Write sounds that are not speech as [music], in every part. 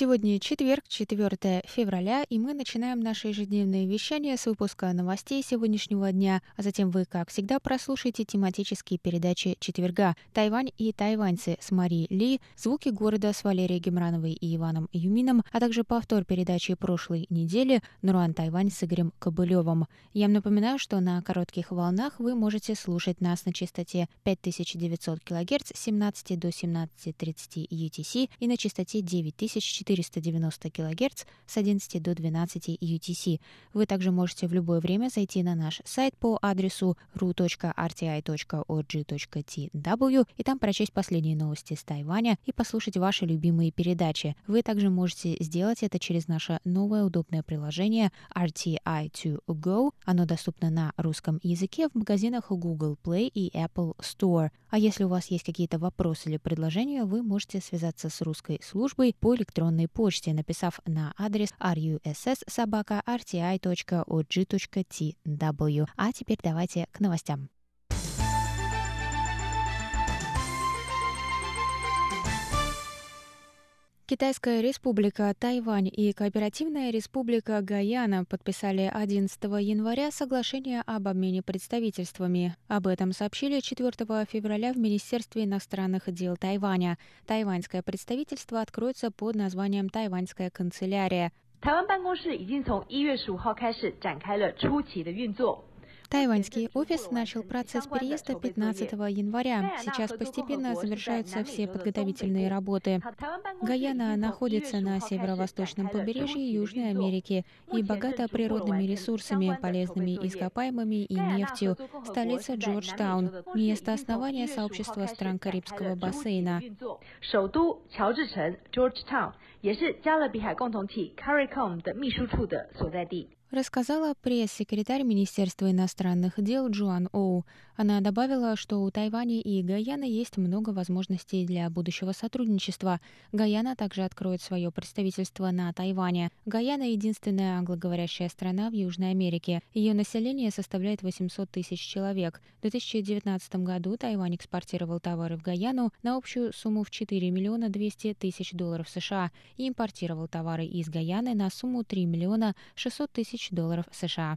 Сегодня четверг, 4 февраля, и мы начинаем наше ежедневное вещание с выпуска новостей сегодняшнего дня, а затем вы, как всегда, прослушаете тематические передачи четверга «Тайвань и тайваньцы» с Марией Ли, «Звуки города» с Валерией Гемрановой и Иваном Юмином, а также повтор передачи прошлой недели «Нуруан Тайвань» с Игорем Кобылевым. Я вам напоминаю, что на коротких волнах вы можете слушать нас на частоте 5900 кГц с 17 до 17.30 UTC и на частоте 9400 490 кГц с 11 до 12 UTC. Вы также можете в любое время зайти на наш сайт по адресу ru.rti.org.tw и там прочесть последние новости с Тайваня и послушать ваши любимые передачи. Вы также можете сделать это через наше новое удобное приложение RTI2Go. Оно доступно на русском языке в магазинах Google Play и Apple Store. А если у вас есть какие-то вопросы или предложения, вы можете связаться с русской службой по электронной электронной почте, написав на адрес russsobaka.rti.org.tw. А теперь давайте к новостям. Китайская республика Тайвань и Кооперативная республика Гаяна подписали 11 января соглашение об обмене представительствами. Об этом сообщили 4 февраля в Министерстве иностранных дел Тайваня. Тайваньское представительство откроется под названием «Тайваньская канцелярия». 台湾办公室已经从一月十五号开始展开了初期的运作。 Тайваньский офис начал процесс переезда 15 января. Сейчас постепенно завершаются все подготовительные работы. Гаяна находится на северо-восточном побережье Южной Америки и богата природными ресурсами, полезными ископаемыми и нефтью. Столица Джорджтаун, место основания сообщества стран Карибского бассейна. 也是加勒比海共同体 CARICOM 的秘书处的所在地。 Рассказала пресс-секретарь Министерства иностранных дел Джоан Оу. Она добавила, что у Тайваня и Гаяны есть много возможностей для будущего сотрудничества. Гаяна также откроет свое представительство на Тайване. Гаяна — единственная англоговорящая страна в Южной Америке. Ее население составляет 800 тысяч человек. В 2019 году Тайвань экспортировал товары в Гаяну на общую сумму в 4 миллиона 200 тысяч долларов США и импортировал товары из Гаяны на сумму 3 миллиона 600 тысяч долларов США.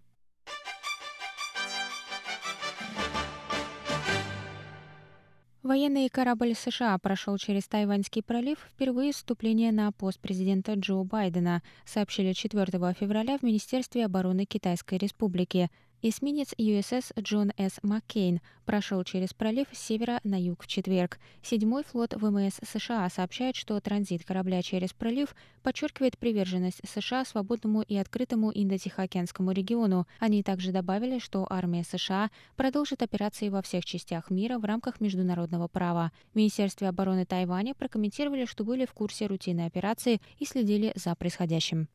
Военный корабль США прошел через Тайваньский пролив впервые вступление на пост президента Джо Байдена, сообщили 4 февраля в Министерстве обороны Китайской Республики. Эсминец USS Джон С. Маккейн прошел через пролив с севера на юг в четверг. Седьмой флот ВМС США сообщает, что транзит корабля через пролив подчеркивает приверженность США свободному и открытому Индо-Тихоокеанскому региону. Они также добавили, что армия США продолжит операции во всех частях мира в рамках международного права. В Министерстве обороны Тайваня прокомментировали, что были в курсе рутинной операции и следили за происходящим.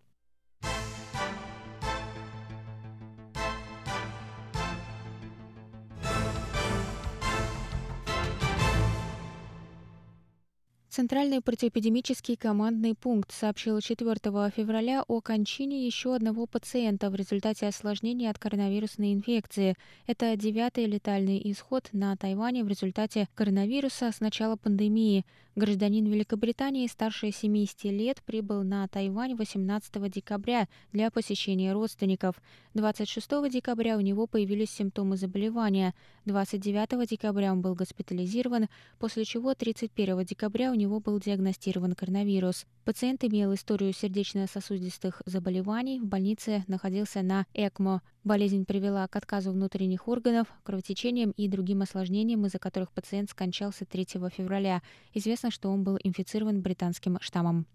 Центральный противоэпидемический командный пункт сообщил 4 февраля о кончине еще одного пациента в результате осложнений от коронавирусной инфекции. Это девятый летальный исход на Тайване в результате коронавируса с начала пандемии. Гражданин Великобритании старше 70 лет прибыл на Тайвань 18 декабря для посещения родственников. 26 декабря у него появились симптомы заболевания. 29 декабря он был госпитализирован, после чего 31 декабря у него был диагностирован коронавирус. Пациент имел историю сердечно-сосудистых заболеваний, в больнице находился на ЭКМО. Болезнь привела к отказу внутренних органов, кровотечениям и другим осложнениям, из-за которых пациент скончался 3 февраля. Известно, что он был инфицирован британским штаммом.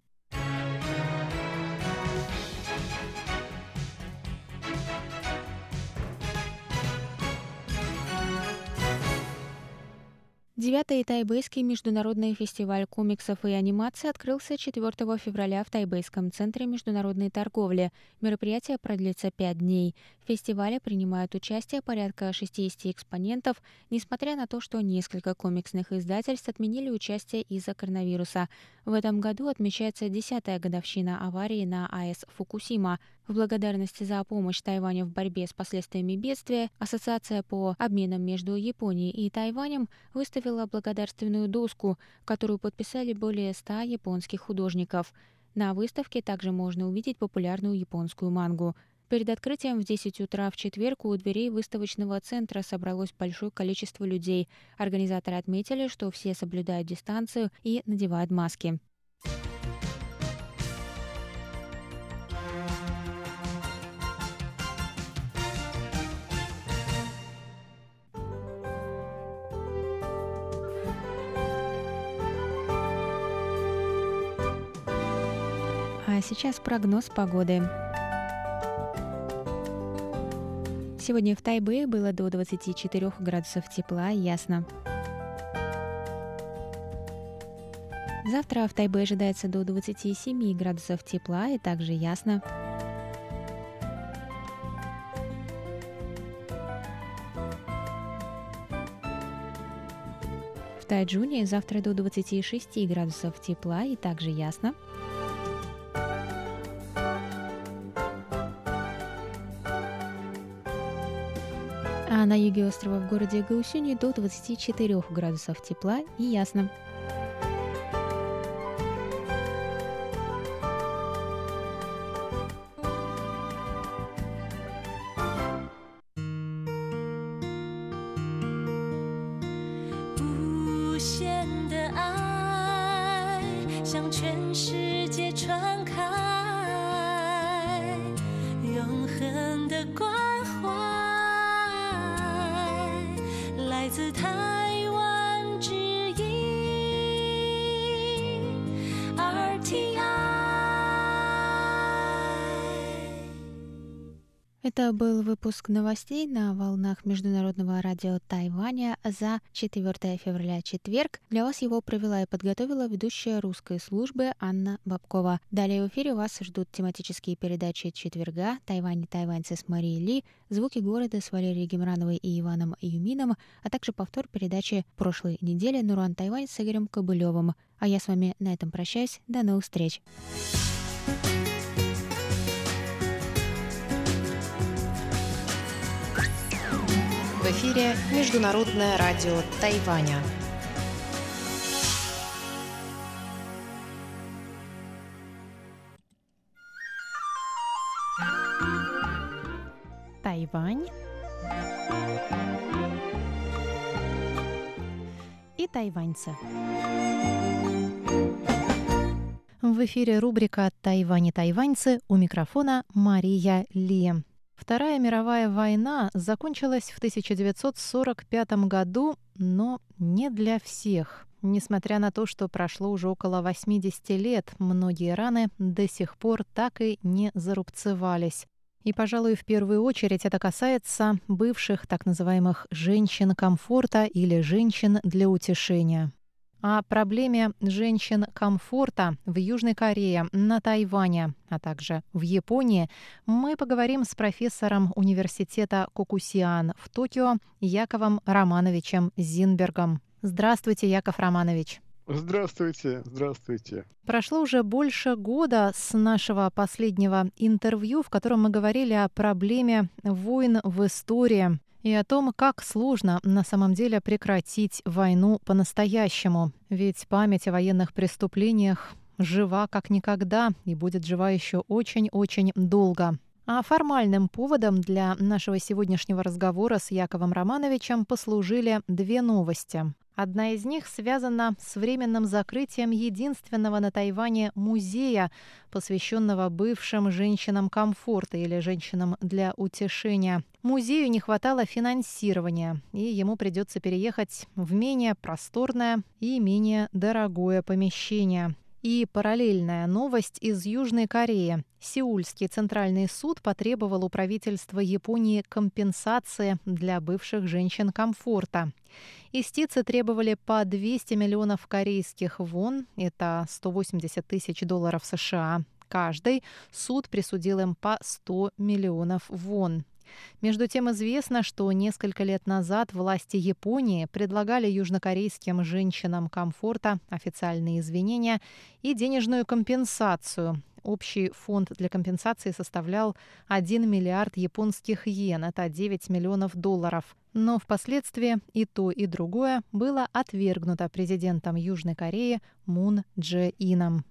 Девятый тайбэйский международный фестиваль комиксов и анимации открылся 4 февраля в Тайбэйском центре международной торговли. Мероприятие продлится пять дней. В фестивале принимают участие порядка 60 экспонентов, несмотря на то, что несколько комиксных издательств отменили участие из-за коронавируса. В этом году отмечается десятая годовщина аварии на АЭС Фукусима. В благодарности за помощь Тайваню в борьбе с последствиями бедствия Ассоциация по обменам между Японией и Тайванем выставила благодарственную доску, которую подписали более 100 японских художников. На выставке также можно увидеть популярную японскую мангу. Перед открытием в 10 утра в четверг у дверей выставочного центра собралось большое количество людей. Организаторы отметили, что все соблюдают дистанцию и надевают маски. Сейчас прогноз погоды. Сегодня в Тайбе было до 24 градусов тепла ясно. Завтра в Тайбе ожидается до 27 градусов тепла и также ясно. В Тайджуне завтра до 26 градусов тепла и также ясно. На юге острова в городе Гаусюни до 24 градусов тепла и ясно. Это был выпуск новостей на волнах Международного радио Тайваня за 4 февраля четверг. Для вас его провела и подготовила ведущая русской службы Анна Бабкова. Далее в эфире вас ждут тематические передачи четверга «Тайвань и тайваньцы» с Марией Ли, «Звуки города» с Валерией Гемрановой и Иваном Юмином, а также повтор передачи прошлой недели «Нуран Тайвань» с Игорем Кобылевым. А я с вами на этом прощаюсь. До новых встреч! Эфире Международное радио Тайваня. Тайвань и тайваньцы. В эфире рубрика «Тайвань и тайваньцы» у микрофона Мария Ли. Вторая мировая война закончилась в 1945 году, но не для всех. Несмотря на то, что прошло уже около 80 лет, многие раны до сих пор так и не зарубцевались. И, пожалуй, в первую очередь это касается бывших так называемых женщин комфорта или женщин для утешения. О проблеме женщин комфорта в Южной Корее, на Тайване, а также в Японии мы поговорим с профессором университета Кокусиан в Токио Яковом Романовичем Зинбергом. Здравствуйте, Яков Романович. Здравствуйте, здравствуйте. Прошло уже больше года с нашего последнего интервью, в котором мы говорили о проблеме войн в истории и о том, как сложно на самом деле прекратить войну по-настоящему. Ведь память о военных преступлениях жива как никогда и будет жива еще очень-очень долго. А формальным поводом для нашего сегодняшнего разговора с Яковом Романовичем послужили две новости. Одна из них связана с временным закрытием единственного на Тайване музея, посвященного бывшим женщинам комфорта или женщинам для утешения. Музею не хватало финансирования, и ему придется переехать в менее просторное и менее дорогое помещение. И параллельная новость из Южной Кореи. Сеульский центральный суд потребовал у правительства Японии компенсации для бывших женщин комфорта. Истицы требовали по 200 миллионов корейских вон, это 180 тысяч долларов США. Каждый суд присудил им по 100 миллионов вон. Между тем известно, что несколько лет назад власти Японии предлагали южнокорейским женщинам комфорта официальные извинения и денежную компенсацию. Общий фонд для компенсации составлял 1 миллиард японских йен, это 9 миллионов долларов. Но впоследствии и то, и другое было отвергнуто президентом Южной Кореи Мун Дже Ином.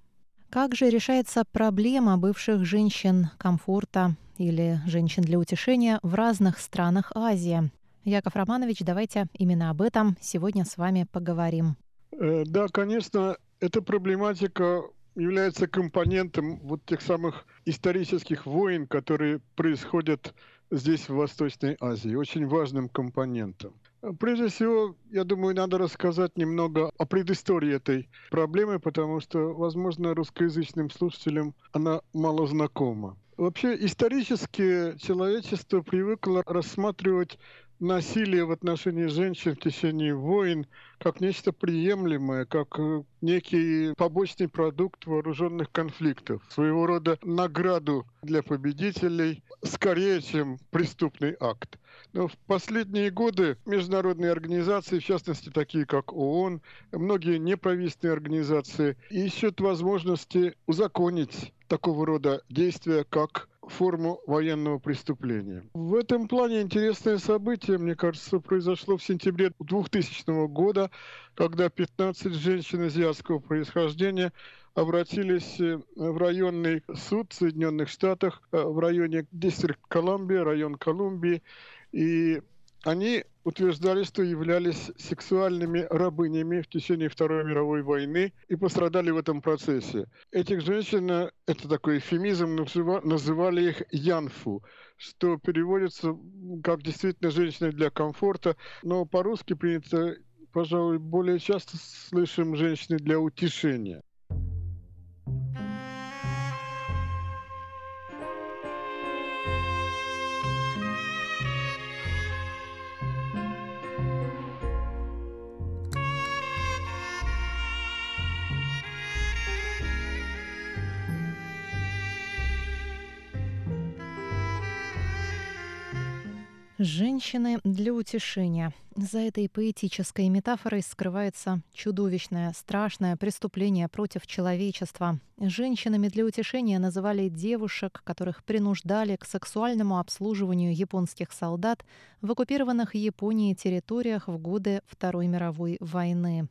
Как же решается проблема бывших женщин комфорта или женщин для утешения в разных странах Азии? Яков Романович, давайте именно об этом сегодня с вами поговорим. Э, да, конечно, эта проблематика является компонентом вот тех самых исторических войн, которые происходят здесь, в Восточной Азии, очень важным компонентом. Прежде всего, я думаю, надо рассказать немного о предыстории этой проблемы, потому что, возможно, русскоязычным слушателям она мало знакома. Вообще, исторически человечество привыкло рассматривать насилие в отношении женщин в течение войн как нечто приемлемое, как э, некий побочный продукт вооруженных конфликтов, своего рода награду для победителей, скорее, чем преступный акт. Но в последние годы международные организации, в частности такие как ООН, многие неправительственные организации, ищут возможности узаконить такого рода действия, как форму военного преступления. В этом плане интересное событие, мне кажется, произошло в сентябре 2000 года, когда 15 женщин азиатского происхождения обратились э, в районный суд Соединенных Штатов э, в районе Дистрикт Колумбия, район Колумбии, и они утверждали, что являлись сексуальными рабынями в течение Второй мировой войны и пострадали в этом процессе. Этих женщин, это такой эфемизм, называли их янфу, что переводится как действительно женщины для комфорта, но по-русски принято, пожалуй, более часто слышим женщины для утешения. Женщины для утешения. За этой поэтической метафорой скрывается чудовищное, страшное преступление против человечества. Женщинами для утешения называли девушек, которых принуждали к сексуальному обслуживанию японских солдат в оккупированных Японией территориях в годы Второй мировой войны.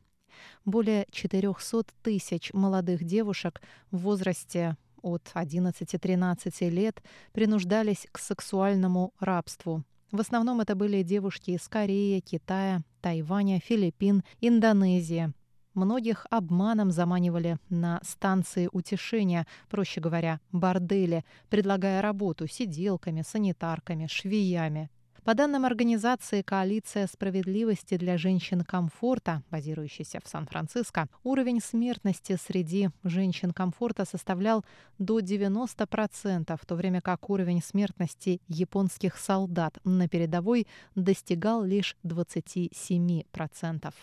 Более 400 тысяч молодых девушек в возрасте от 11-13 лет принуждались к сексуальному рабству. В основном это были девушки из Кореи, Китая, Тайваня, Филиппин, Индонезии. Многих обманом заманивали на станции утешения, проще говоря, бордели, предлагая работу сиделками, санитарками, швеями. По данным организации «Коалиция справедливости для женщин комфорта», базирующейся в Сан-Франциско, уровень смертности среди женщин комфорта составлял до 90%, в то время как уровень смертности японских солдат на передовой достигал лишь 27%.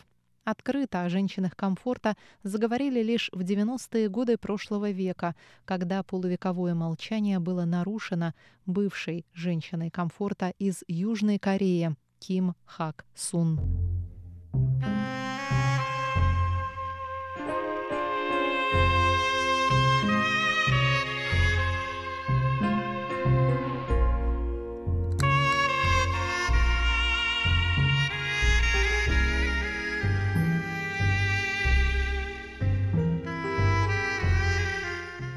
Открыто о женщинах комфорта заговорили лишь в 90-е годы прошлого века, когда полувековое молчание было нарушено бывшей женщиной комфорта из Южной Кореи Ким Хак Сун.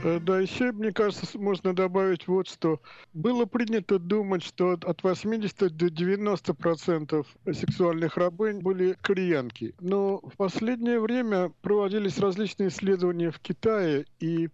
Да, еще, мне кажется, можно добавить вот что. Было принято думать, что от 80 до 90 процентов сексуальных рабынь были кореянки. Но в последнее время проводились различные исследования в Китае, и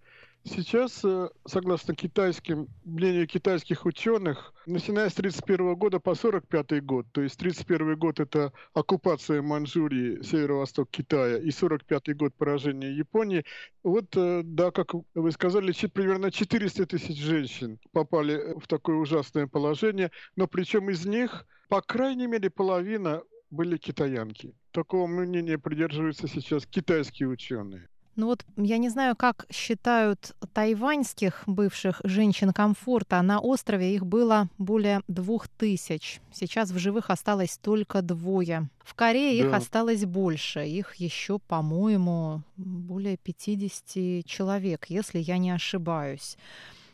Сейчас, э, согласно китайским, мнению китайских ученых, начиная с 1931 года по 1945 год, то есть 1931 год это оккупация Манчжурии, северо-восток Китая, и 1945 год поражение Японии, вот, э, да, как вы сказали, примерно 400 тысяч женщин попали в такое ужасное положение, но причем из них, по крайней мере, половина были китаянки. Такого мнения придерживаются сейчас китайские ученые. Ну вот я не знаю, как считают тайваньских бывших женщин комфорта. На острове их было более двух тысяч. Сейчас в живых осталось только двое. В Корее да. их осталось больше. Их еще, по-моему, более 50 человек, если я не ошибаюсь.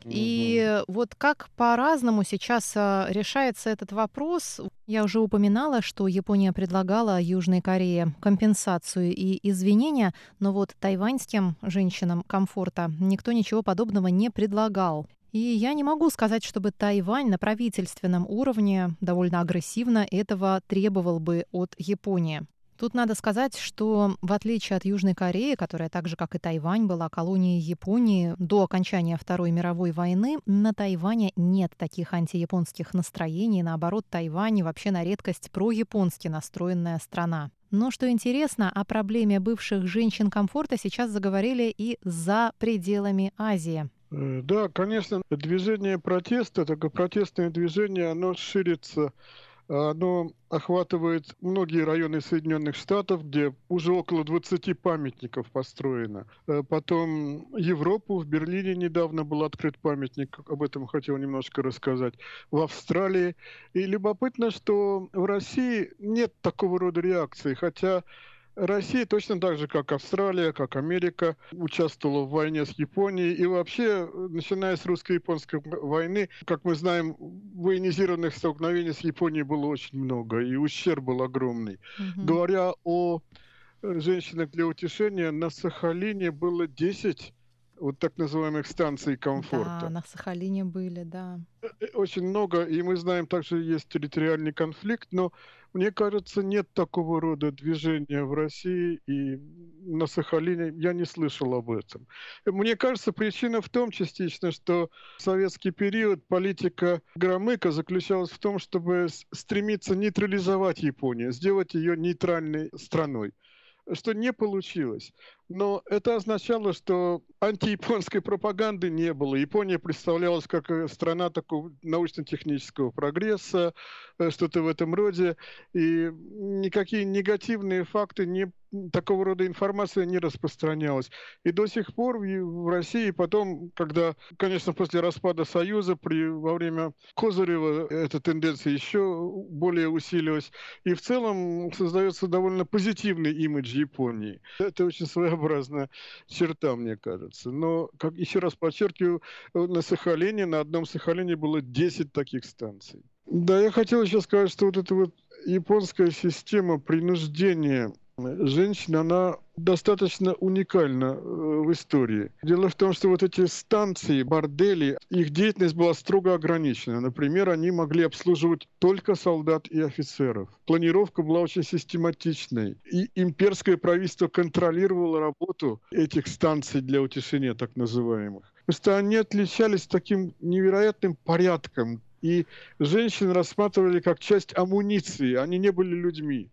И вот как по-разному сейчас а, решается этот вопрос. Я уже упоминала, что Япония предлагала Южной Корее компенсацию и извинения, но вот тайваньским женщинам комфорта никто ничего подобного не предлагал. И я не могу сказать, чтобы Тайвань на правительственном уровне довольно агрессивно этого требовал бы от Японии. Тут надо сказать, что в отличие от Южной Кореи, которая так же, как и Тайвань, была колонией Японии до окончания Второй мировой войны, на Тайване нет таких антияпонских настроений. Наоборот, Тайвань вообще на редкость прояпонски настроенная страна. Но что интересно, о проблеме бывших женщин комфорта сейчас заговорили и за пределами Азии. Да, конечно, движение протеста, такое протестное движение, оно ширится оно охватывает многие районы Соединенных Штатов, где уже около 20 памятников построено. Э, потом Европу, в Берлине недавно был открыт памятник, об этом хотел немножко рассказать, в Австралии. И любопытно, что в России нет такого рода реакции, хотя Россия точно так же, как Австралия, как Америка, участвовала в войне с Японией. И вообще, начиная с русско-японской войны, как мы знаем, военизированных столкновений с Японией было очень много, и ущерб был огромный. Угу. Говоря о женщинах для утешения, на Сахалине было 10 вот так называемых станций комфорта. Да, на Сахалине были, да. Э, э, очень много, и мы знаем, также есть территориальный конфликт, но мне кажется, нет такого рода движения в России и на Сахалине. Я не слышал об этом. Мне кажется, причина в том частично, что в советский период политика Громыка заключалась в том, чтобы стремиться нейтрализовать Японию, сделать ее нейтральной страной что не получилось. Но это означало, что антияпонской пропаганды не было. Япония представлялась как э, страна такого научно-технического прогресса, э, что-то в этом роде. И никакие негативные факты не такого рода информация не распространялась. И до сих пор в, России потом, когда, конечно, после распада Союза, при, во время Козырева эта тенденция еще более усилилась. И в целом создается довольно позитивный имидж Японии. Это очень своеобразная черта, мне кажется. Но, как еще раз подчеркиваю, на Сахалине, на одном Сахалине было 10 таких станций. Да, я хотел еще сказать, что вот эта вот японская система принуждения женщин, она достаточно уникальна э, в истории. Дело в том, что вот эти станции, бордели, их деятельность была строго ограничена. Например, они могли обслуживать только солдат и офицеров. Планировка была очень систематичной. И имперское правительство контролировало работу этих станций для утешения так называемых. Просто они отличались таким невероятным порядком. И женщин рассматривали как часть амуниции. Они не были людьми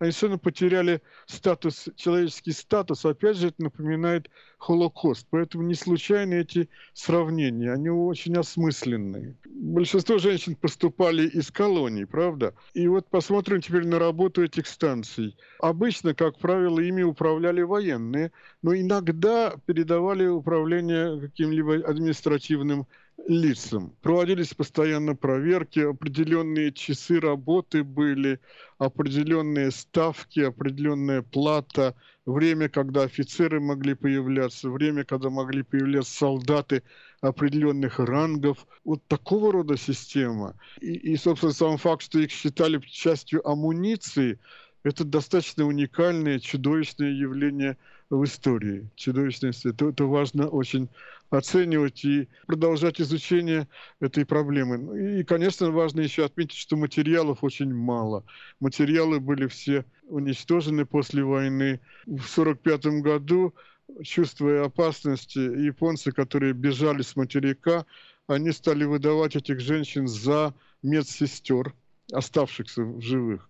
они совершенно потеряли статус, человеческий статус. Опять же, это напоминает Холокост. Поэтому не случайны эти сравнения. Они очень осмысленные. Большинство женщин поступали из колоний, правда? И вот посмотрим теперь на работу этих станций. Обычно, как правило, ими управляли военные, но иногда передавали управление каким-либо административным лицам. Проводились постоянно проверки, определенные часы работы были, определенные ставки, определенная плата, время, когда офицеры могли появляться, время, когда могли появляться солдаты определенных рангов. Вот такого рода система. И, и собственно, сам факт, что их считали частью амуниции, это достаточно уникальное, чудовищное явление в истории. Чудовищное, это, это важно очень оценивать и продолжать изучение этой проблемы. И, конечно, важно еще отметить, что материалов очень мало. Материалы были все уничтожены после войны. В 1945 году чувствуя опасности, японцы, которые бежали с материка, они стали выдавать этих женщин за медсестер, оставшихся в живых.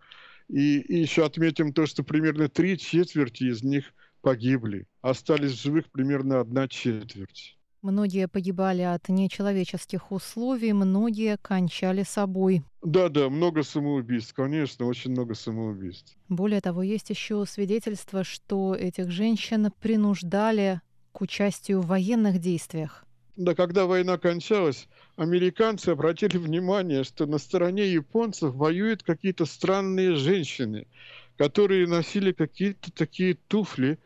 И, и еще отметим то, что примерно три четверти из них погибли. Остались в живых примерно одна четверть. Многие погибали от нечеловеческих условий, многие кончали собой. Да, да, много самоубийств, конечно, очень много самоубийств. Более того, есть еще свидетельство, что этих женщин принуждали к участию в военных действиях. Да, когда война кончалась, американцы обратили [laughs] внимание, что на стороне японцев воюют какие-то странные женщины, которые носили какие-то такие туфли,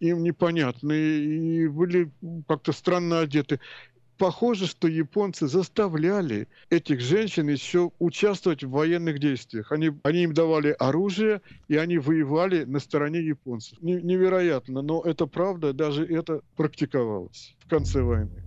им непонятные, и были как-то странно одеты. Похоже, что японцы заставляли этих женщин еще участвовать в военных действиях. Они, они им давали оружие, и они воевали на стороне японцев. Невероятно, но это правда, даже это практиковалось в конце войны.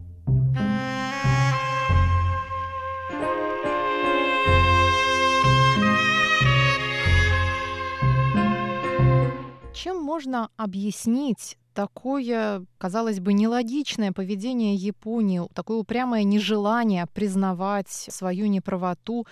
Чем можно объяснить такое, казалось бы, нелогичное поведение Японии, такое упрямое нежелание признавать свою неправоту.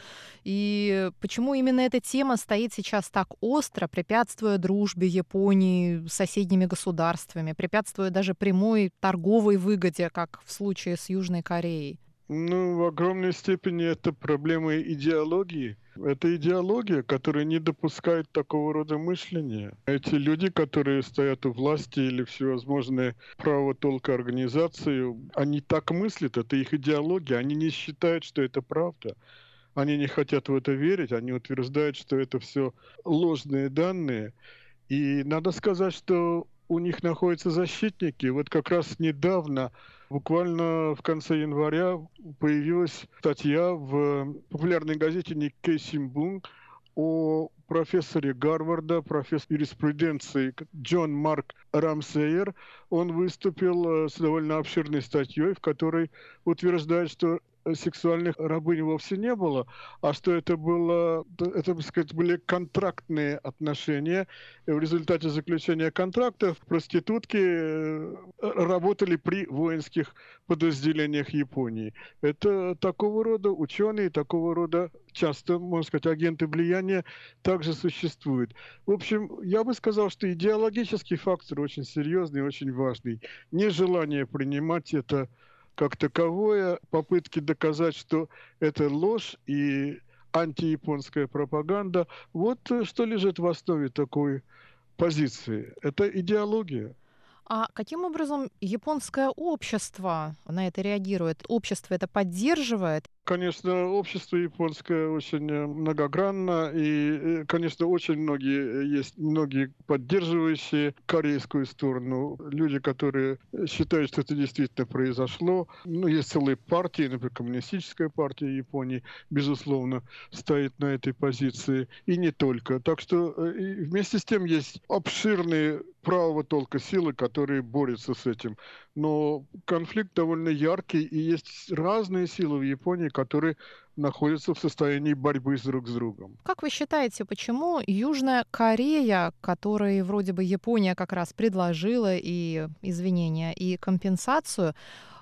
И почему именно эта тема стоит сейчас так остро, препятствуя дружбе Японии с соседними государствами, препятствуя даже прямой торговой выгоде, как в случае с Южной Кореей? Ну, в огромной степени это проблема идеологии. Это идеология, которая не допускает такого рода мышления. Эти люди, которые стоят у власти или всевозможные право толка организации, они так мыслят, это их идеология, они не считают, что это правда. Они не хотят в это верить, они утверждают, что это все ложные данные. И надо сказать, что у них находятся защитники. Вот как раз недавно Буквально в конце января появилась статья в популярной газете Никкей Симбун о профессоре Гарварда, профессор юриспруденции Джон Марк Рамсейер. Он выступил э, с довольно обширной статьей, в которой утверждает, что сексуальных рабынь вовсе не было, а что это было, это, так сказать, были контрактные отношения. И в результате заключения контрактов проститутки э, работали при воинских подразделениях Японии. Это такого рода ученые, такого рода часто, можно сказать, агенты влияния также существуют. В общем, я бы сказал, что идеологический фактор очень серьезный, очень важный. Нежелание принимать это как таковое, попытки доказать, что это ложь и антияпонская пропаганда, вот э, что лежит в основе такой позиции. Это идеология. А каким образом японское общество на это реагирует? Общество это поддерживает? Конечно, общество японское очень э, многогранно, и, э, конечно, очень многие э, есть, многие поддерживающие корейскую сторону, люди, которые считают, что это действительно произошло. Ну, есть целые партии, например, коммунистическая партия Японии, безусловно, стоит на этой позиции, и не только. Так что вместе с тем есть обширные правого толка силы, которые борются с этим. Но конфликт довольно яркий, и есть разные силы в Японии, которые находятся в состоянии борьбы с друг с другом. Как вы считаете, почему Южная Корея, которой вроде бы Япония как раз предложила и извинения, и компенсацию,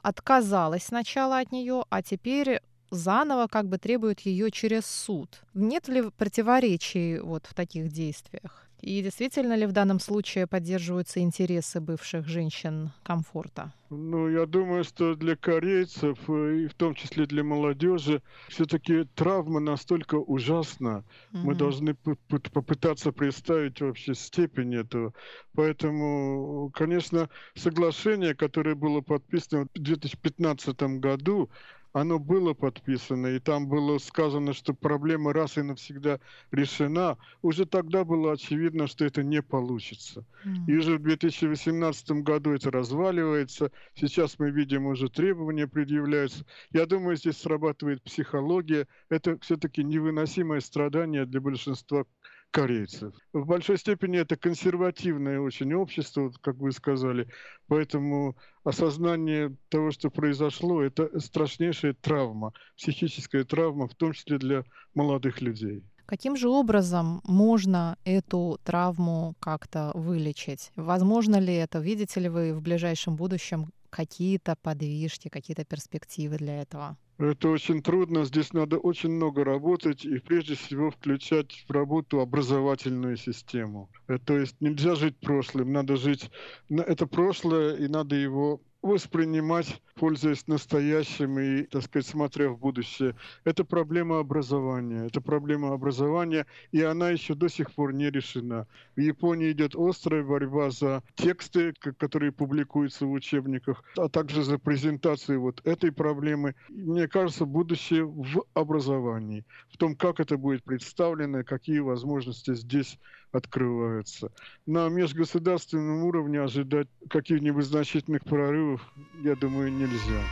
отказалась сначала от нее, а теперь заново как бы требует ее через суд? Нет ли противоречий вот в таких действиях? И действительно ли в данном случае поддерживаются интересы бывших женщин комфорта? Ну, я думаю, что для корейцев, э, и в том числе для молодежи, все-таки травма настолько ужасна. Mm-hmm. Мы должны попытаться представить вообще степень этого. Поэтому, конечно, соглашение, которое было подписано в 2015 году, оно было подписано, и там было сказано, что проблема раз и навсегда решена, уже тогда было очевидно, что это не получится. Mm. И уже в 2018 году это разваливается, сейчас мы видим, уже требования предъявляются. Я думаю, здесь срабатывает психология, это все-таки невыносимое страдание для большинства корейцев. В большой степени это консервативное очень общество, как вы сказали, поэтому осознание того, что произошло, это страшнейшая травма, психическая травма, в том числе для молодых людей. Каким же образом можно эту травму как-то вылечить? Возможно ли это? Видите ли вы в ближайшем будущем какие-то подвижки, какие-то перспективы для этого? Это очень трудно, здесь надо очень много работать и прежде всего включать в работу образовательную систему. Э, то есть нельзя жить прошлым, надо жить... Это прошлое, и надо его воспринимать, пользуясь настоящим и, так сказать, смотря в будущее. Это проблема образования. Это проблема образования, и она еще до сих пор не решена. В Японии идет острая борьба за тексты, которые публикуются в учебниках, а также за презентацию вот этой проблемы. Мне кажется, будущее в образовании, в том, как это будет представлено, какие возможности здесь открываются. На межгосударственном уровне ожидать каких-нибудь значительных прорывов, я думаю, нельзя.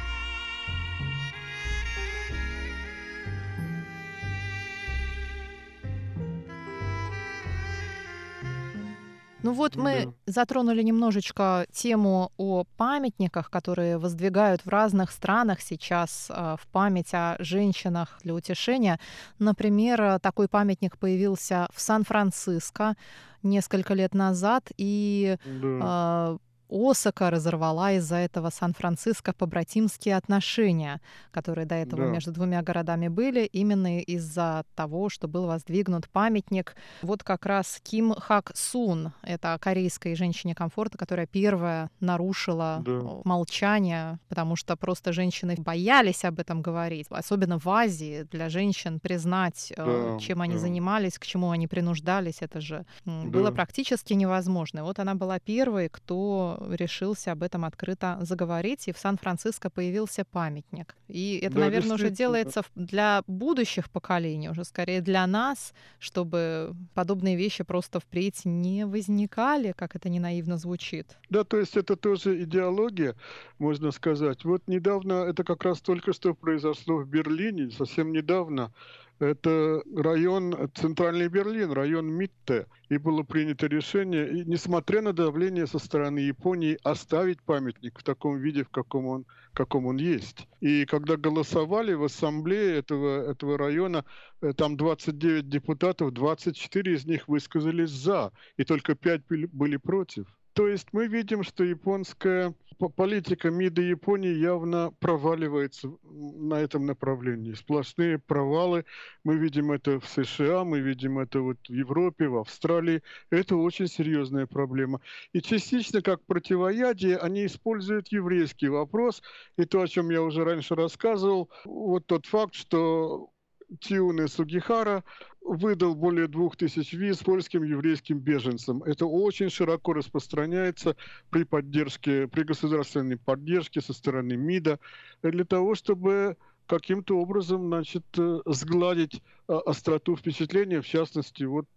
Ну вот мы да. затронули немножечко тему о памятниках, которые воздвигают в разных странах сейчас э, в память о женщинах для утешения. Например, такой памятник появился в Сан-Франциско несколько лет назад, и да. Э, Осака разорвала из-за этого Сан-Франциско побратимские отношения, которые до этого да. между двумя городами были, именно из-за того, что был воздвигнут памятник. Вот как раз Ким Хак Сун, это корейская женщине комфорта, которая первая нарушила да. молчание, потому что просто женщины боялись об этом говорить. Особенно в Азии для женщин признать, э, да, чем они да. занимались, к чему они принуждались, это же да. было практически невозможно. И вот она была первой, кто решился об этом открыто заговорить, и в Сан-Франциско появился памятник. И это, да, наверное, уже делается для будущих поколений, уже скорее для нас, чтобы подобные вещи просто впредь не возникали, как это не наивно звучит. Да, то есть это тоже идеология, можно сказать. Вот недавно, это как раз только что произошло в Берлине, совсем недавно, это район, центральный Берлин, район Митте. И было принято решение, и, несмотря на давление со стороны Японии, оставить памятник в таком виде, в каком он, каком он есть. И когда голосовали в ассамблее этого, этого района, э, там 29 депутатов, 24 из них высказались «за», и только 5 были против. То есть мы видим, что японская политика МИДа Японии явно проваливается на этом направлении. Сплошные провалы. Мы видим это в США, мы видим это вот в Европе, в Австралии. Это очень серьезная проблема. И частично как противоядие они используют еврейский вопрос. И то, о чем я уже раньше рассказывал, вот тот факт, что Тиуны Сугихара выдал более двух тысяч виз польским еврейским беженцам. Это очень широко распространяется при поддержке, при государственной поддержке со стороны МИДа для того, чтобы каким-то образом, значит, э, сгладить а, остроту впечатления, в частности, вот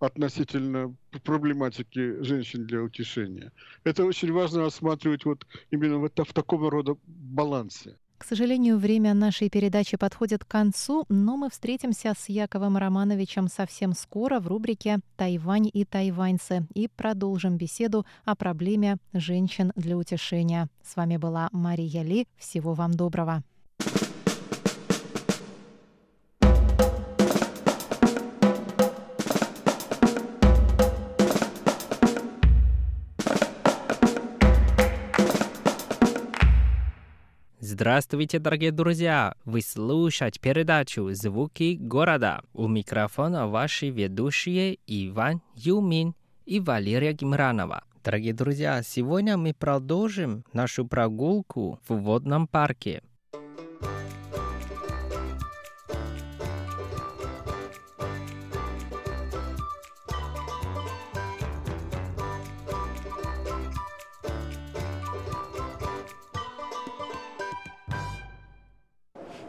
относительно проблематики женщин для утешения. Это очень важно рассматривать вот именно в, в таком рода балансе. К сожалению, время нашей передачи подходит к концу, но мы встретимся с Яковом Романовичем совсем скоро в рубрике «Тайвань и тайваньцы» и продолжим беседу о проблеме женщин для утешения. С вами была Мария Ли. Всего вам доброго. Здравствуйте, дорогие друзья! Вы слушаете передачу «Звуки города». У микрофона ваши ведущие Иван Юмин и Валерия Гимранова. Дорогие друзья, сегодня мы продолжим нашу прогулку в водном парке –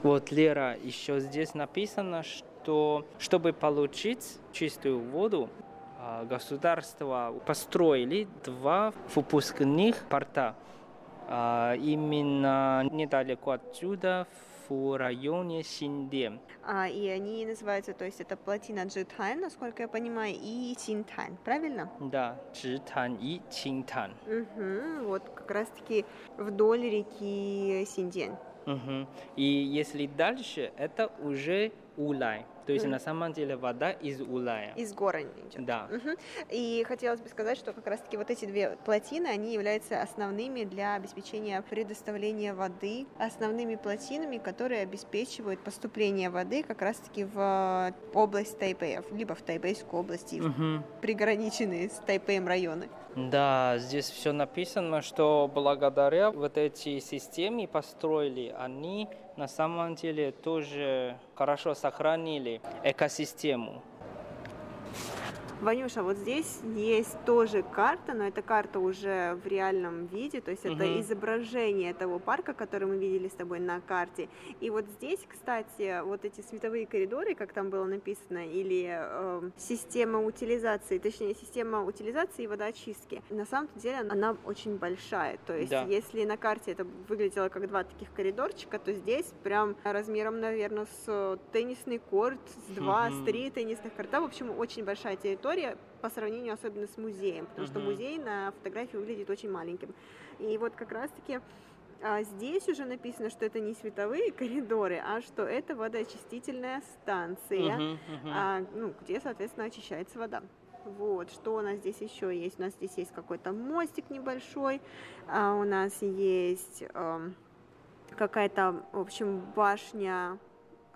Вот, Лера, еще здесь написано, что чтобы получить чистую воду, а, государство построили два выпускных порта. А, именно недалеко отсюда, в районе Синде. А, и они называются, то есть это плотина Джитань, насколько я понимаю, и Синтань, правильно? Да, Джитань и Чинтань. Угу, вот как раз-таки вдоль реки Синден. Угу. И если дальше, это уже улай. То есть Мгм. на самом деле вода из улая. Из гор они идет. Да. Мгм. И хотелось бы сказать, что как раз-таки вот эти две плотины, они являются основными для обеспечения предоставления воды, основными плотинами, которые обеспечивают поступление воды как раз-таки в область Тайпэя, либо в Тайбэйскую область и Мгм. приграниченные с Тайпэем районы. Да, здесь все написано, что благодаря вот этой системе построили, они на самом деле тоже хорошо сохранили экосистему. Ванюша, вот здесь есть тоже карта, но эта карта уже в реальном виде, то есть это Мгм. изображение того парка, который мы видели с тобой на карте. И вот здесь, кстати, вот эти световые коридоры, как там было написано, или э, система утилизации, точнее система утилизации и водоочистки, на самом деле она очень большая. То есть Да. если на карте это выглядело как два таких коридорчика, то здесь прям размером, наверное, с теннисный корт, с два, с Мгм. три терроризных карта. В общем, очень большая территория по сравнению особенно с музеем, потому что музей на фотографии выглядит очень маленьким. И вот как раз-таки а, здесь уже написано, что это не световые [laughs] коридоры, а что это водоочистительная станция, а, ну, где, соответственно, очищается вода. Вот, что у нас здесь еще есть? У нас здесь есть какой-то мостик небольшой, а у нас есть ам, какая-то, в общем, башня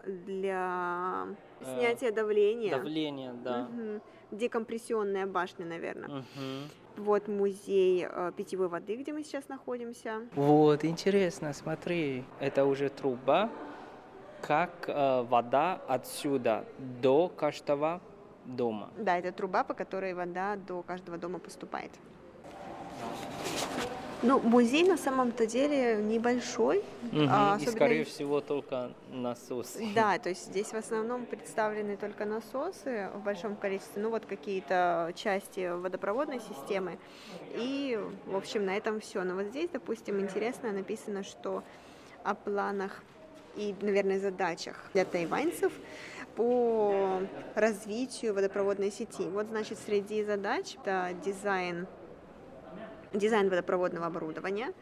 для Э, снятия давления. Давление, да. Мгм. Декомпрессионная башня, наверное. Мгм. Вот музей э, питьевой воды, где мы сейчас находимся. Вот, интересно, смотри, это уже труба, как э, вода отсюда до каждого дома. Да, это труба, по которой вода до каждого дома поступает. Ну, музей на самом-то деле небольшой. Мгм, А, И, особенно скорее и- всего, только насосы. Да, то есть здесь в основном представлены только насосы в большом количестве, ну вот какие-то части водопроводной системы. И, в общем, на этом все. Но вот здесь, допустим, интересно написано, что о планах и, наверное, задачах для тайваньцев по развитию водопроводной сети. Вот, значит, среди задач это дизайн дизайн водопроводного оборудования.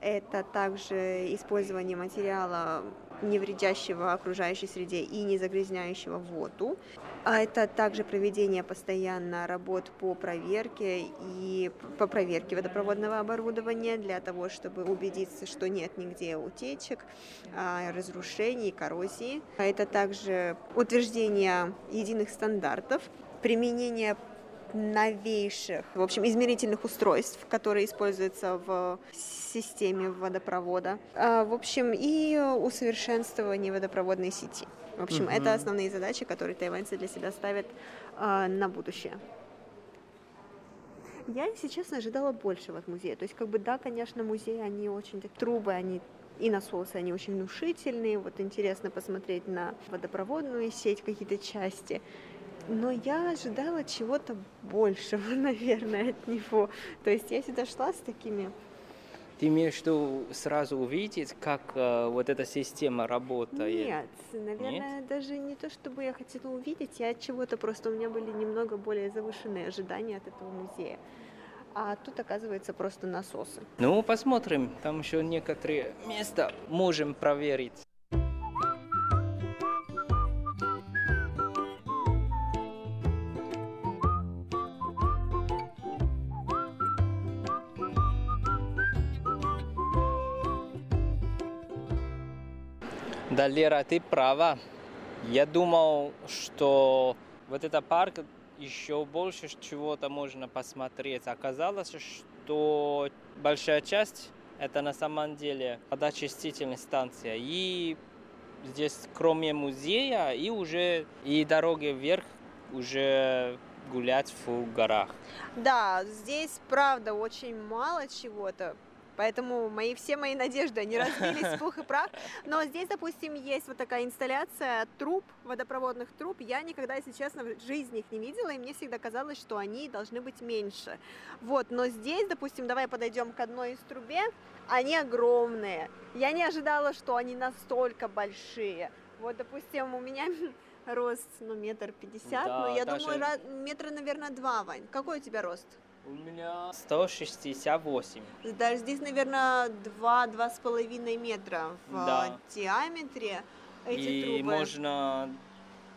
Это также использование материала, не вредящего окружающей среде и не загрязняющего воду. А это также проведение постоянно работ по проверке и по проверке водопроводного оборудования для того, чтобы убедиться, что нет нигде утечек, а, разрушений, коррозии. А это также утверждение единых стандартов, применение новейших, в общем, измерительных устройств, которые используются в системе водопровода. А, В общем, и усовершенствование водопроводной сети. В общем, Мгм. это основные задачи, которые тайваньцы для себя ставят а, на будущее. Я, если честно, ожидала большего от музея. То есть, как бы, да, конечно, музеи, они очень такие трубы, они и насосы, они очень внушительные. Вот интересно посмотреть на водопроводную сеть, какие-то части. Но я ожидала чего-то большего, [laughs] наверное, от него. То есть я сюда шла с такими... Ты имеешь в виду сразу увидеть, как э, вот эта система работает? Нет, наверное, даже не то, чтобы я хотела увидеть, я от чего-то просто у меня были немного более завышенные ожидания от этого музея. А тут, оказывается, просто насосы. Ну, посмотрим. Там еще некоторые места можем проверить. Да, Лера, ты права. Я думал, что вот этот парк еще больше чего-то можно посмотреть. Оказалось, что большая часть это на самом деле водоочистительная станция. И здесь, кроме музея, и уже и дороги вверх уже гулять в горах. Да, здесь, правда, очень мало чего-то. Поэтому мои, все мои надежды, они разбились в пух и прах. Но здесь, допустим, есть вот такая инсталляция труб, водопроводных труб. Я никогда, если честно, в жизни их не видела, и мне всегда казалось, что они должны быть меньше. Вот, но здесь, допустим, давай подойдем к одной из трубе, они огромные. Я не ожидала, что они настолько большие. Вот, допустим, у меня [laughs] рост, ну, метр пятьдесят, Да, но я даже- думаю, ра- метра, наверное, два, Вань. Какой у тебя рост? У меня 168. Даже здесь, наверное, два-два с половиной метра в Да. диаметре эти и трубы. можно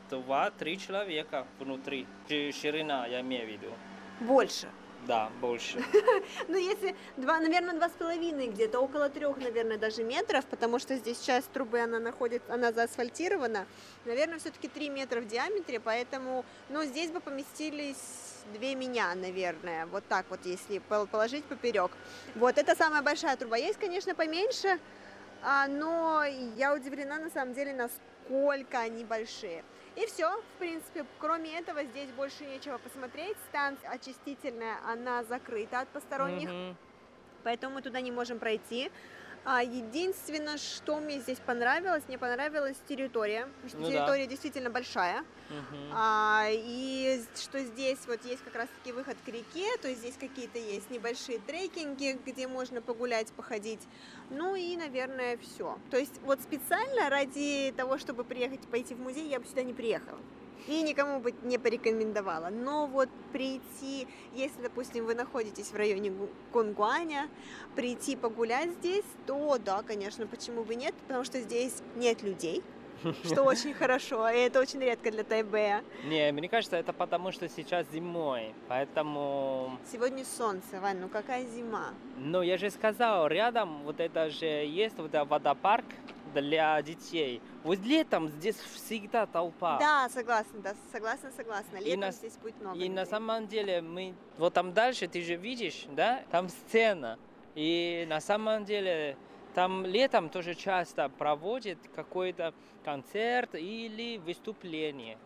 два-три человека внутри. Ширина, я имею в виду. Больше. Да, больше. [laughs] Ну, если два, наверное, два с половиной где-то, около трех, наверное, даже метров, потому что здесь часть трубы, она находится, она заасфальтирована. Наверное, все-таки три метра в диаметре, поэтому, ну, здесь бы поместились две меня, наверное, вот так вот, если положить поперек. Вот, это самая большая труба. Есть, конечно, поменьше, а, но я удивлена, на самом деле, насколько они большие. И все, в принципе, кроме этого здесь больше нечего посмотреть. Станция очистительная, она закрыта от посторонних, mm-hmm. поэтому мы туда не можем пройти. А единственное, что мне здесь понравилось, мне понравилась территория, потому что ну, территория да. действительно большая. Угу. А, и что здесь вот есть как раз-таки выход к реке, то есть здесь какие-то есть небольшие трекинги, где можно погулять, походить. Ну и, наверное, все. То есть вот специально ради того, чтобы приехать, пойти в музей, я бы сюда не приехала и никому бы не порекомендовала. Но вот прийти, если, допустим, вы находитесь в районе Кунгуаня, прийти погулять здесь, то да, конечно, почему бы нет, потому что здесь нет людей, что [laughs] очень хорошо, и это очень редко для Тайбэя. Не, мне кажется, это потому, что сейчас зимой, поэтому... Сегодня солнце, Вань, ну какая зима? Ну, я же сказал, рядом вот это же есть вот этот водопарк, для детей. Вот летом здесь всегда толпа. Да, согласна, да, согласна, согласна. Летом и на, здесь будет много. И людей. на самом деле мы вот там дальше ты же видишь, да, там сцена. И на самом деле там летом тоже часто проводят какой-то концерт или выступление.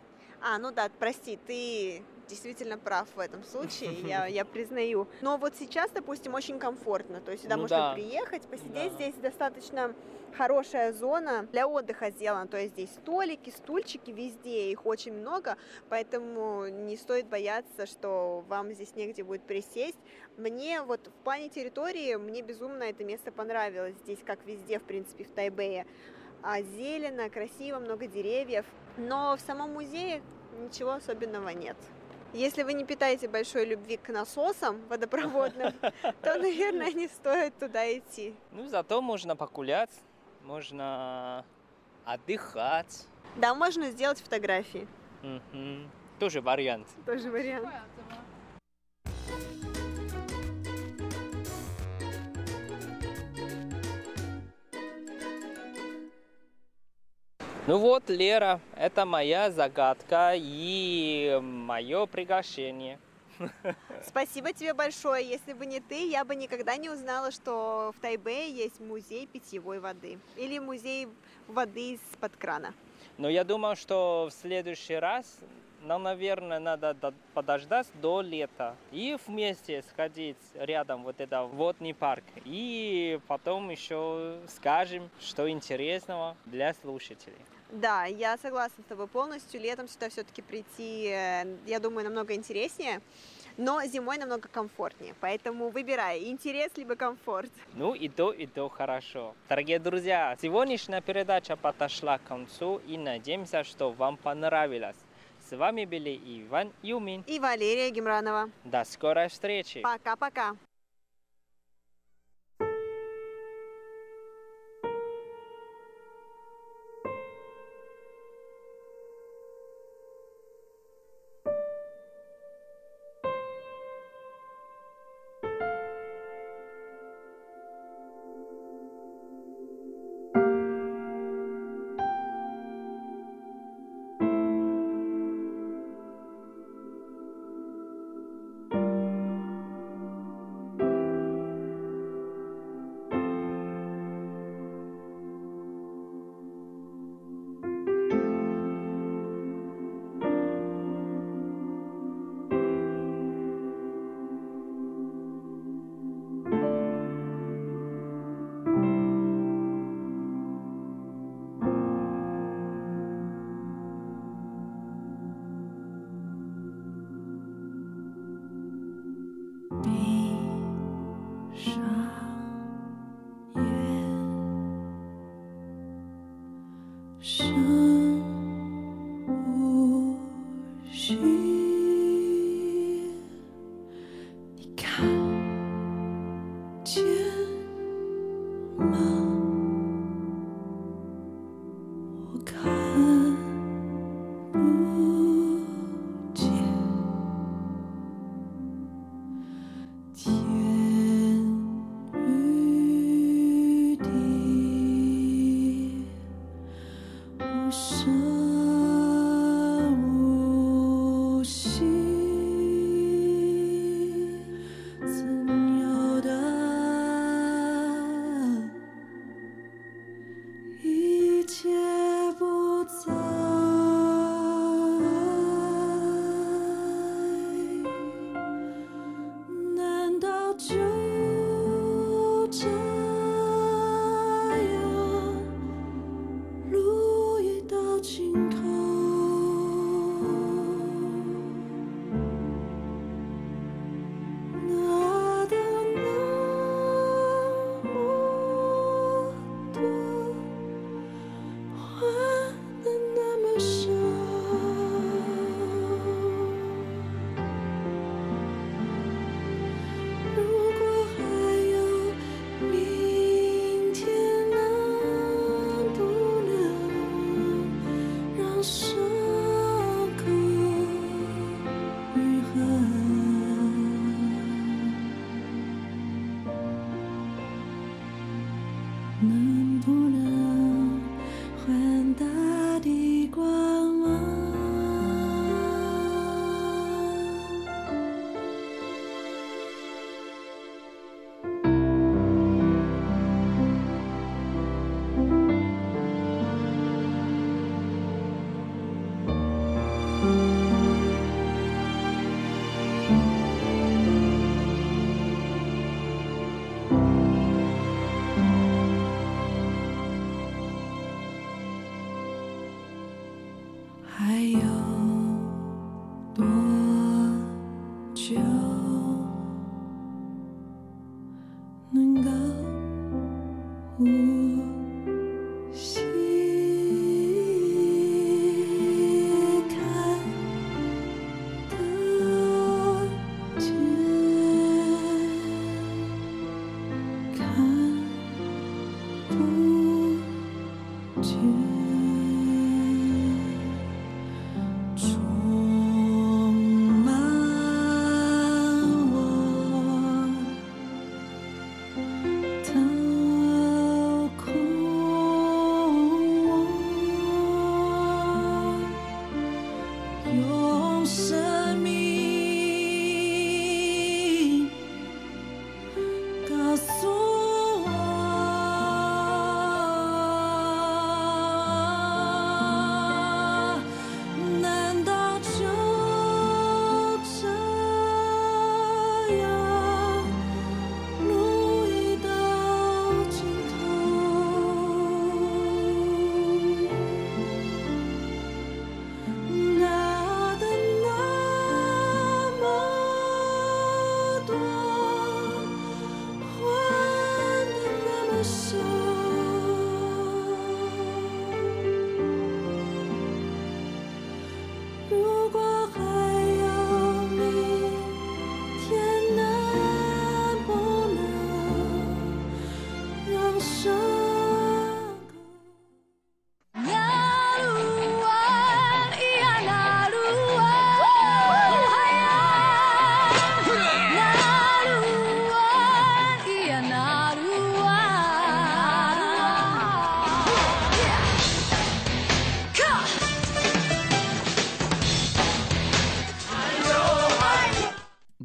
А, ну да, прости, ты действительно прав в этом случае, я, [laughs] я признаю. Но вот сейчас, допустим, очень комфортно, то есть сюда ну, можно да. приехать, посидеть, да. здесь достаточно хорошая зона для отдыха сделана, то есть здесь столики, стульчики везде, их очень много, поэтому не стоит бояться, что вам здесь негде будет присесть. Мне вот в плане территории, мне безумно это место понравилось, здесь как везде, в принципе, в Тайбэе. А зелено, красиво, много деревьев, но в самом музее ничего особенного нет. Если вы не питаете большой любви к насосам водопроводным, [laughs] то, наверное, не стоит туда идти. Ну, зато можно погулять, можно отдыхать. Да, можно сделать фотографии. Угу. Тоже вариант. Тоже вариант. Ну вот, Лера, это моя загадка и мое приглашение. Спасибо тебе большое. Если бы не ты, я бы никогда не узнала, что в Тайбэе есть музей питьевой воды или музей воды из-под крана. Но я думаю, что в следующий раз нам, наверное, надо подождать до лета и вместе сходить рядом вот это водный парк. И потом еще скажем, что интересного для слушателей. Да, я согласна с тобой полностью. Летом сюда все-таки прийти, э, я думаю, намного интереснее. Но зимой намного комфортнее, поэтому выбирай, интерес либо комфорт. Ну и то, и то хорошо. Дорогие друзья, сегодняшняя передача подошла к концу и надеемся, что вам понравилось. С вами были Иван Юмин и Валерия Гемранова. До скорой встречи. Пока-пока.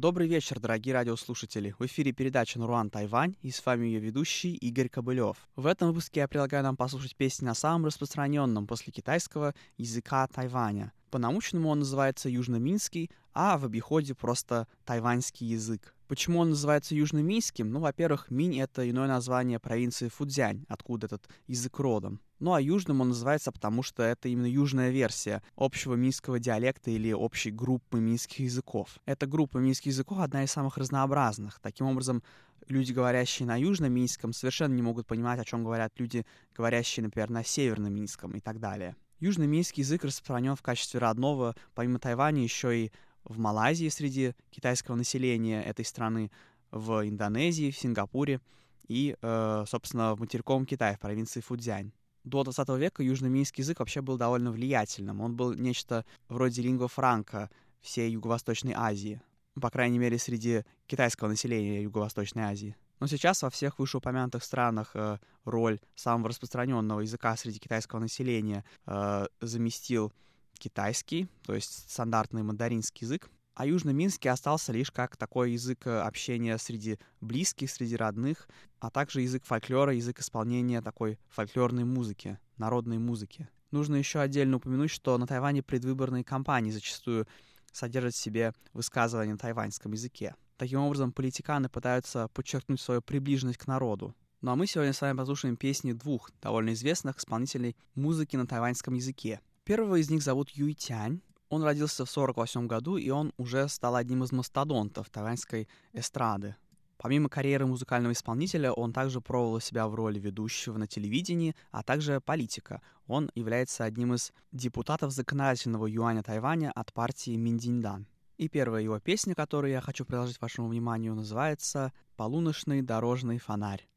Добрый вечер, дорогие радиослушатели. В эфире передача «Наруан Тайвань» и с вами ее ведущий Игорь Кобылев. В этом выпуске я предлагаю нам послушать песни на самом распространенном после китайского языка Тайваня. По-научному он называется южно-минский, а в обиходе просто тайваньский язык. Почему он называется южно-минским? Ну, во-первых, Минь — это иное название провинции Фудзянь, откуда этот язык родом. Ну а южным он называется, потому что это именно южная версия общего минского диалекта или общей группы минских языков. Эта группа минских языков одна из самых разнообразных. Таким образом, люди, говорящие на южном минском, совершенно не могут понимать, о чем говорят люди, говорящие, например, на северном минском и так далее. Южный минский язык распространен в качестве родного, помимо Тайваня, еще и в Малайзии среди китайского населения этой страны, в Индонезии, в Сингапуре и, э, собственно, в материковом Китае, в провинции Фудзянь до 20 века южно-минский язык вообще был довольно влиятельным. Он был нечто вроде лингва франка всей Юго-Восточной Азии. По крайней мере, среди китайского населения Юго-Восточной Азии. Но сейчас во всех вышеупомянутых странах э, роль самого распространенного языка среди китайского населения э, заместил китайский, то есть стандартный мандаринский язык, а Южный Минске остался лишь как такой язык э, общения среди близких, среди родных, а также язык фольклора, язык исполнения такой фольклорной музыки, народной музыки. Нужно еще отдельно упомянуть, что на Тайване предвыборные кампании зачастую содержат в себе высказывания на тайваньском языке. Таким образом, политиканы пытаются подчеркнуть свою приближенность к народу. Ну а мы сегодня с вами послушаем песни двух довольно известных исполнителей музыки на тайваньском языке. Первого из них зовут Юй Тянь. Он родился в 1948 году, и он уже стал одним из мастодонтов тайваньской эстрады. Помимо карьеры музыкального исполнителя, он также пробовал себя в роли ведущего на телевидении, а также политика. Он является одним из депутатов законодательного юаня Тайваня от партии Миндиндан. И первая его песня, которую я хочу приложить вашему вниманию, называется «Полуночный дорожный фонарь».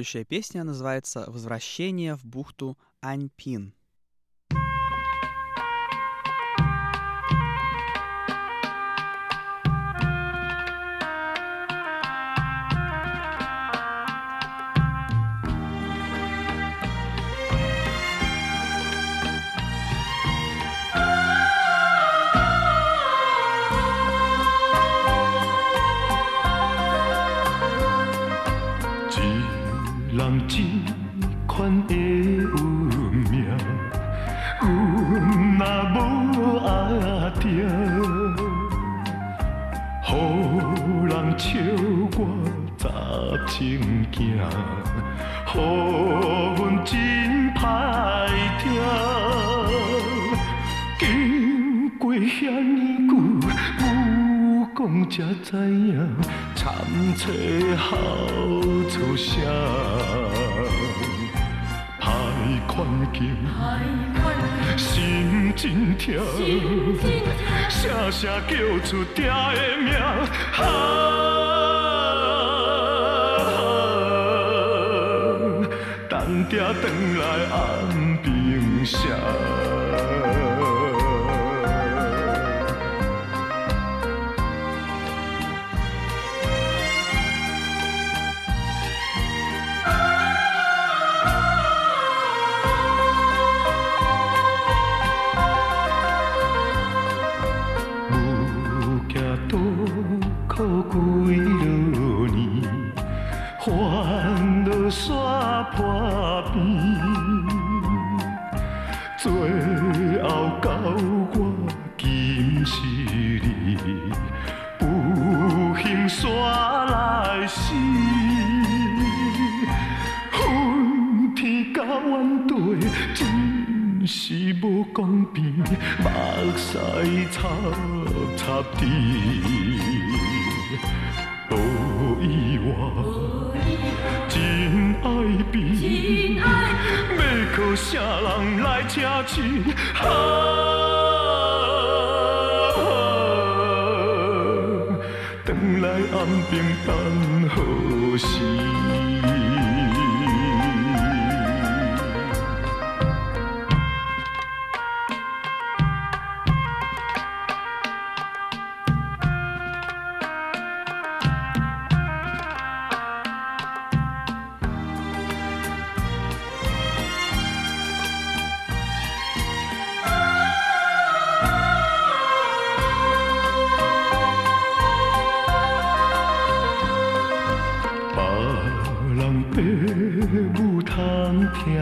Следующая песня называется «Возвращение в бухту Аньпин». 听，好运真歹听。经过遐久，有讲才知影，残册好出声，歹，心真痛，声声叫出爹的名。啊行行来安平城。地，多意外，真爱比，要靠啥人来吃起？啊来安。绝不唱听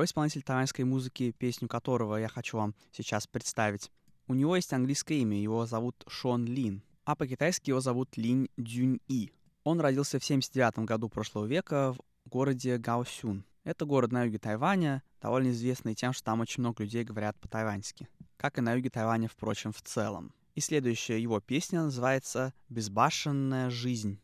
Второй исполнитель тайваньской музыки, песню которого я хочу вам сейчас представить. У него есть английское имя, его зовут Шон Лин, а по-китайски его зовут Лин Дюнь И. Он родился в 79 году прошлого века в городе Гаосюн. Это город на юге Тайваня, довольно известный тем, что там очень много людей говорят по-тайваньски. Как и на юге Тайваня, впрочем, в целом. И следующая его песня называется «Безбашенная жизнь».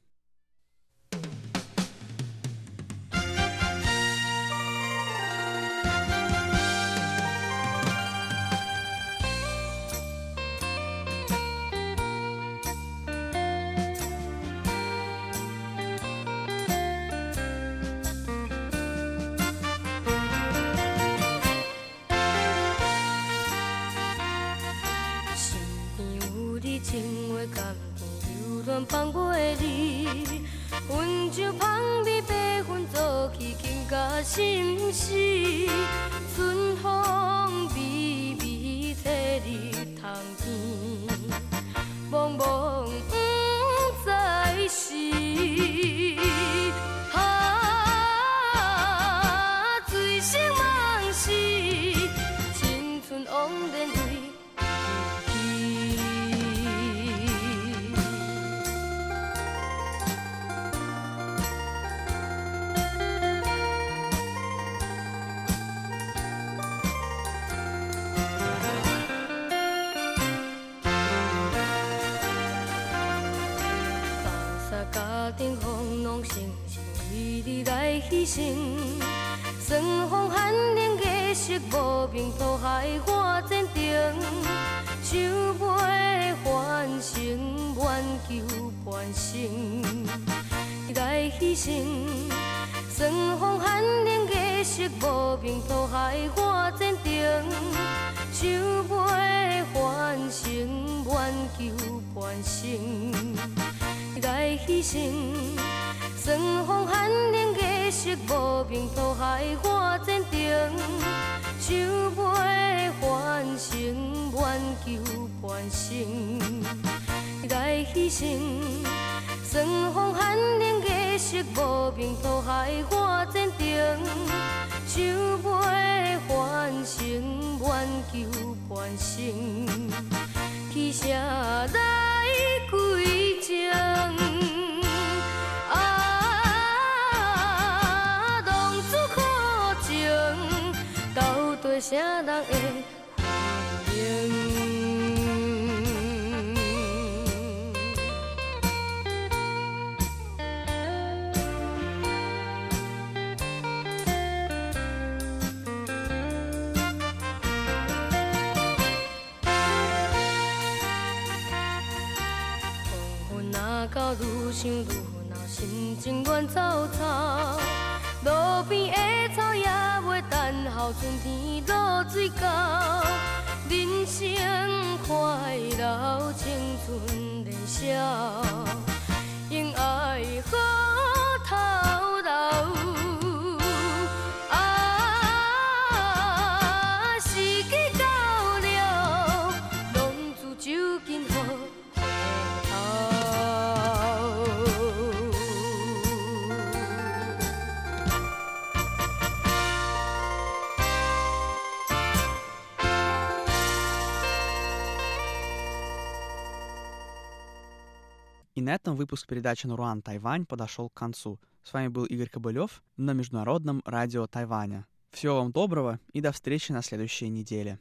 求翻身，来牺牲。霜风寒冷，月色无明，土海化战场，想要翻身，挽救半生，去城来归情。啥人会想愈恼，心情乱糟糟。路边的草也袂等候，春天露水到，人生快乐，青春年少，用爱好头 на этом выпуск передачи «Наруан Тайвань» подошел к концу. С вами был Игорь Кобылев на Международном радио Тайваня. Всего вам доброго и до встречи на следующей неделе.